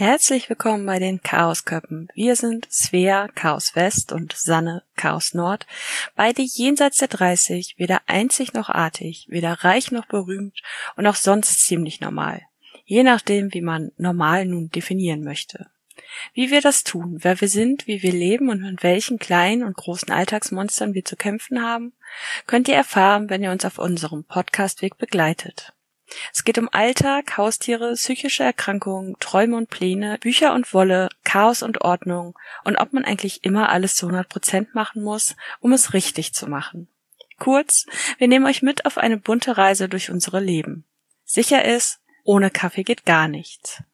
Herzlich willkommen bei den Chaosköppen. Wir sind Svea, Chaos West und Sanne, Chaos Nord. Beide jenseits der 30, weder einzig noch artig, weder reich noch berühmt und auch sonst ziemlich normal. Je nachdem, wie man normal nun definieren möchte. Wie wir das tun, wer wir sind, wie wir leben und mit welchen kleinen und großen Alltagsmonstern wir zu kämpfen haben, könnt ihr erfahren, wenn ihr uns auf unserem Podcastweg begleitet. Es geht um Alltag, Haustiere, psychische Erkrankungen, Träume und Pläne, Bücher und Wolle, Chaos und Ordnung und ob man eigentlich immer alles zu 100 Prozent machen muss, um es richtig zu machen. Kurz, wir nehmen euch mit auf eine bunte Reise durch unsere Leben. Sicher ist, ohne Kaffee geht gar nichts.